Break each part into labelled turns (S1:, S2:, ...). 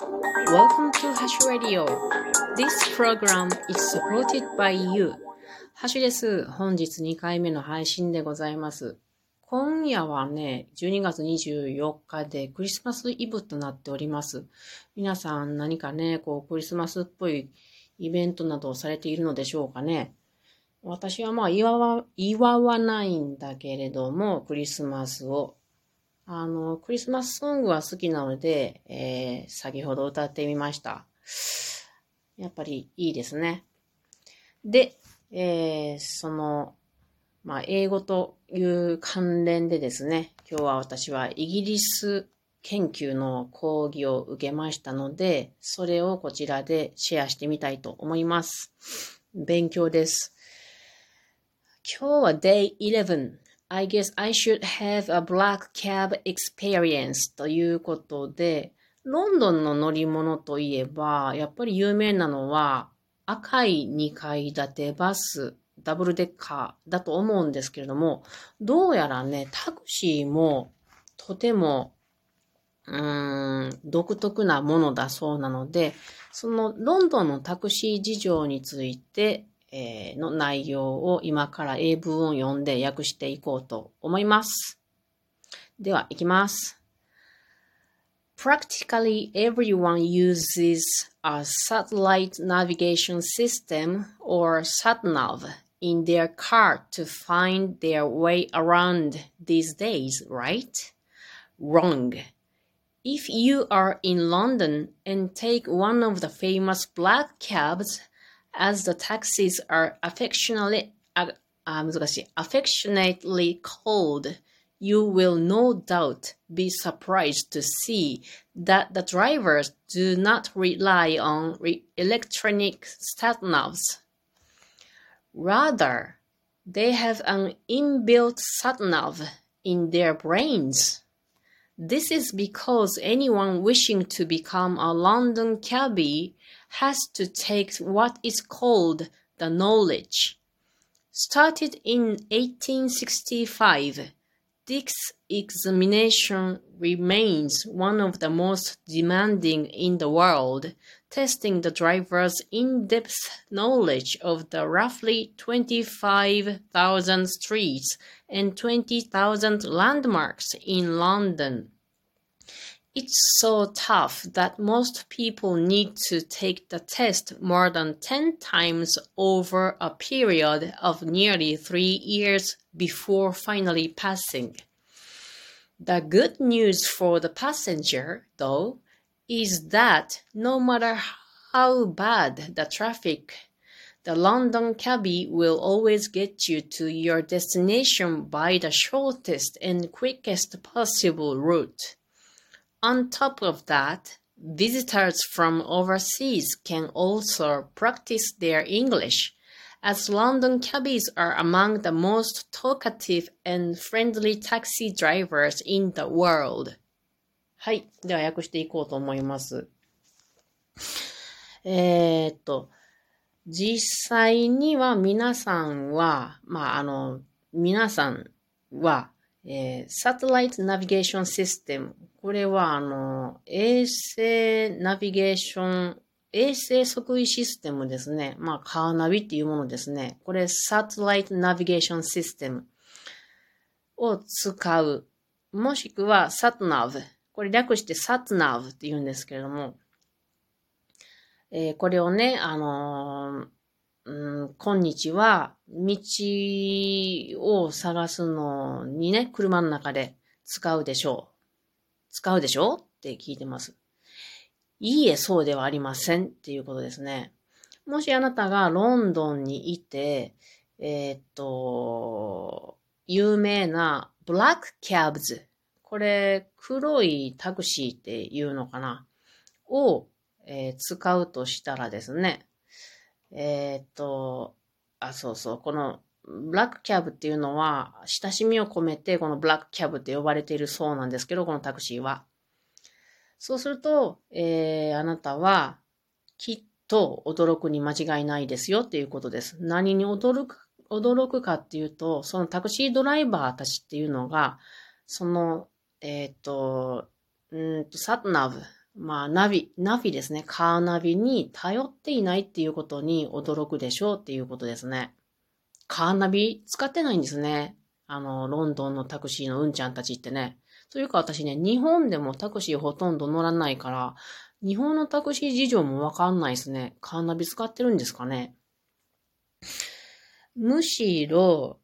S1: Welcome to Hash Radio. This program is supported by you. ハシュです。本日2回目の配信でございます。今夜はね、12月24日でクリスマスイブとなっております。皆さん何かね、こうクリスマスっぽいイベントなどをされているのでしょうかね。私はまあ祝わ、祝わないんだけれども、クリスマスを。あの、クリスマスソングは好きなので、えー、先ほど歌ってみました。やっぱりいいですね。で、えー、その、まあ、英語という関連でですね、今日は私はイギリス研究の講義を受けましたので、それをこちらでシェアしてみたいと思います。勉強です。今日は Day 11。I guess I should have a black cab experience ということで、ロンドンの乗り物といえば、やっぱり有名なのは赤い2階建てバスダブルデッカーだと思うんですけれども、どうやらね、タクシーもとても、うーん、独特なものだそうなので、そのロンドンのタクシー事情について、えー、の内容を今から英文を読んで訳していこうと思います。では、いきます。Practically everyone uses a satellite navigation system or SatNav in their car to find their way around these days, right? Wrong. If you are in London and take one of the famous black cabs, as the taxis are affectionately, uh, affectionately called, you will no doubt be surprised to see that the drivers do not rely on re- electronic sat navs Rather, they have an inbuilt satnav in their brains. This is because anyone wishing to become a London cabbie has to take what is called the knowledge. Started in 1865, this examination remains one of the most demanding in the world testing the driver's in-depth knowledge of the roughly 25,000 streets and 20,000 landmarks in London. It's so tough that most people need to take the test more than 10 times over a period of nearly three years before finally passing. The good news for the passenger, though, is that no matter how bad the traffic, the London cabbie will always get you to your destination by the shortest and quickest possible route. On top of that, visitors from overseas can also practice their English, as London cabbies are among the most talkative and friendly taxi drivers in the world. はい。では訳していこうと思います。えー、っと、実際には皆さんは、まあ、あの、皆さんは、えー、サテライトナビゲーションシステム。これは、あの、衛星ナビゲーション、衛星測位システムですね。まあ、カーナビっていうものですね。これ、サテライトナビゲーションシステムを使う。もしくは、サトナブ。これ略してサツナーブって言うんですけれども、えー、これをね、あのー、うん、今日は道を探すのにね、車の中で使うでしょう。使うでしょう？って聞いてます。いいえ、そうではありませんっていうことですね。もしあなたがロンドンにいて、えー、っと、有名なブラックキャブズこれ、黒いタクシーっていうのかな？を、えー、使うとしたらですね、えー、っと、あ、そうそう、このブラックキャブっていうのは、親しみを込めてこのブラックキャブって呼ばれているそうなんですけど、このタクシーは。そうすると、えー、あなたは、きっと驚くに間違いないですよっていうことです。何に驚く、驚くかっていうと、そのタクシードライバーたちっていうのが、そのえっ、ー、と、うんと、サトナブまあ、ナビ、ナビですね。カーナビに頼っていないっていうことに驚くでしょうっていうことですね。カーナビ使ってないんですね。あの、ロンドンのタクシーのうんちゃんたちってね。というか私ね、日本でもタクシーほとんど乗らないから、日本のタクシー事情もわかんないですね。カーナビ使ってるんですかね。むしろ、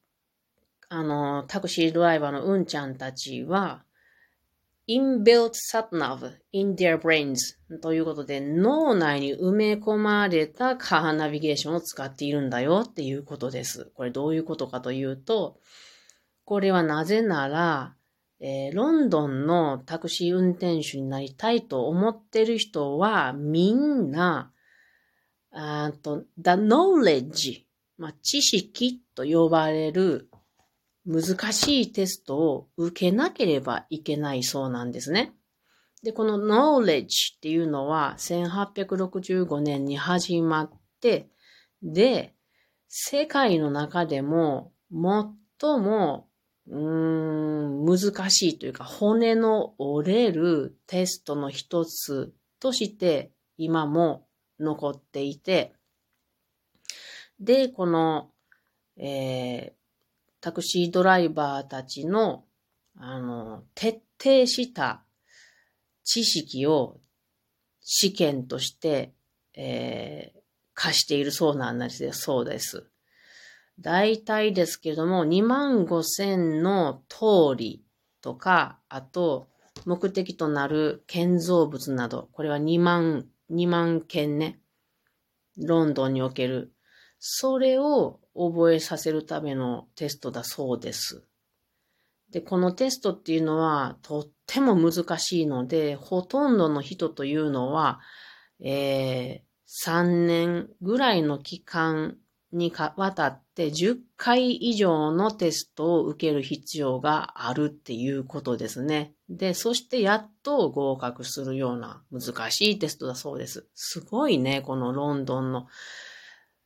S1: あの、タクシードライバーのうんちゃんたちは、inbuilt satnav in their brains ということで脳内に埋め込まれたカーナビゲーションを使っているんだよっていうことです。これどういうことかというと、これはなぜなら、えー、ロンドンのタクシー運転手になりたいと思ってる人はみんな、あと、the knowledge、まあ、知識と呼ばれる難しいテストを受けなければいけないそうなんですね。で、この knowledge っていうのは1865年に始まって、で、世界の中でも最も、うーん、難しいというか骨の折れるテストの一つとして今も残っていて、で、この、えー、タクシードライバーたちの、あの、徹底した知識を試験として、えー、貸しているそうなんです。そうです。大体ですけれども、2万5千の通りとか、あと、目的となる建造物など、これは2万、2万件ね。ロンドンにおける。それを覚えさせるためのテストだそうです。で、このテストっていうのはとっても難しいので、ほとんどの人というのは、えー、3年ぐらいの期間にわたって10回以上のテストを受ける必要があるっていうことですね。で、そしてやっと合格するような難しいテストだそうです。すごいね、このロンドンの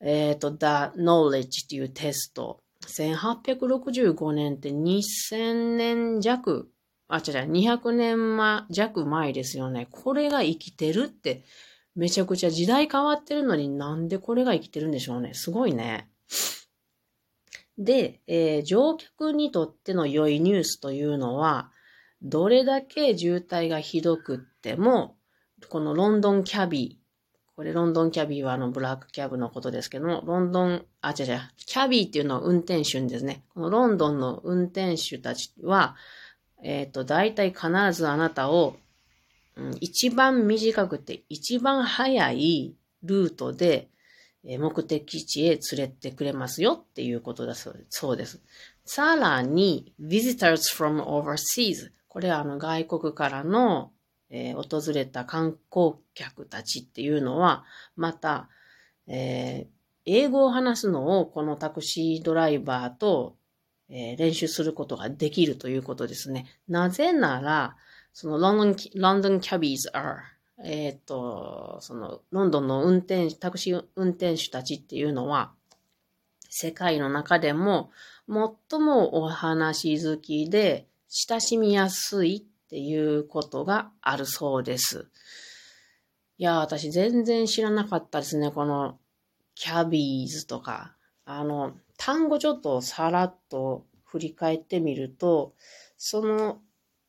S1: えっ、ー、と、The Knowledge っていうテスト。1865年って2000年弱、あ、違う違う、200年弱前ですよね。これが生きてるって、めちゃくちゃ時代変わってるのになんでこれが生きてるんでしょうね。すごいね。で、えー、乗客にとっての良いニュースというのは、どれだけ渋滞がひどくっても、このロンドンキャビこれロンドンキャビーはあのブラックキャブのことですけども、ロンドン、あ、違う違う、キャビーっていうのは運転手ですね。このロンドンの運転手たちは、えっ、ー、と、大体必ずあなたを、うん、一番短くて一番早いルートで、え目的地へ連れてくれますよっていうことだそうです。さらに、visitors from overseas。これはあの外国からのえー、訪れた観光客たちっていうのは、また、えー、英語を話すのをこのタクシードライバーと、えー、練習することができるということですね。なぜなら、そのロンドン、ロンドンキャビーズ are えっ、と、その、ロンドンの運転、タクシー運転手たちっていうのは、世界の中でも最もお話好きで親しみやすいっていうことがあるそうです。いや、私全然知らなかったですね。このキャビーズとか。あの、単語ちょっとさらっと振り返ってみると、その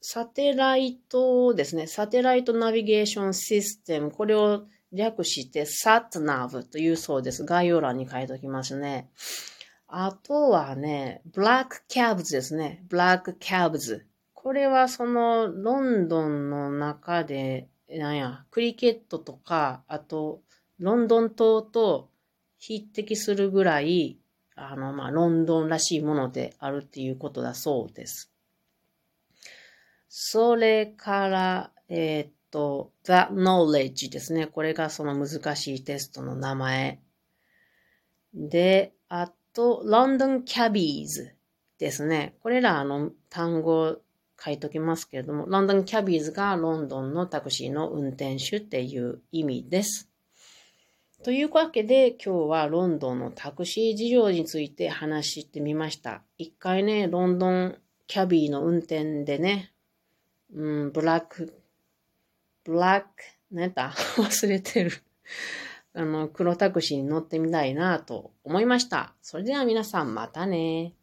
S1: サテライトですね。サテライトナビゲーションシステム。これを略して SATNAV というそうです。概要欄に書いておきますね。あとはね、ブラックキャブズですね。ブラックキャブズ。これはそのロンドンの中で、なんや、クリケットとか、あと、ロンドン島と匹敵するぐらい、あの、まあ、ロンドンらしいものであるっていうことだそうです。それから、えー、っと、The Knowledge ですね。これがその難しいテストの名前。で、あと、London Cabbies ですね。これらあの単語書いときますけれども、ロンドンキャビーズがロンドンのタクシーの運転手っていう意味です。というわけで今日はロンドンのタクシー事情について話してみました。一回ね、ロンドンキャビーの運転でね、うん、ブラック、ブラック、何だ 忘れてる。あの、黒タクシーに乗ってみたいなと思いました。それでは皆さんまたね。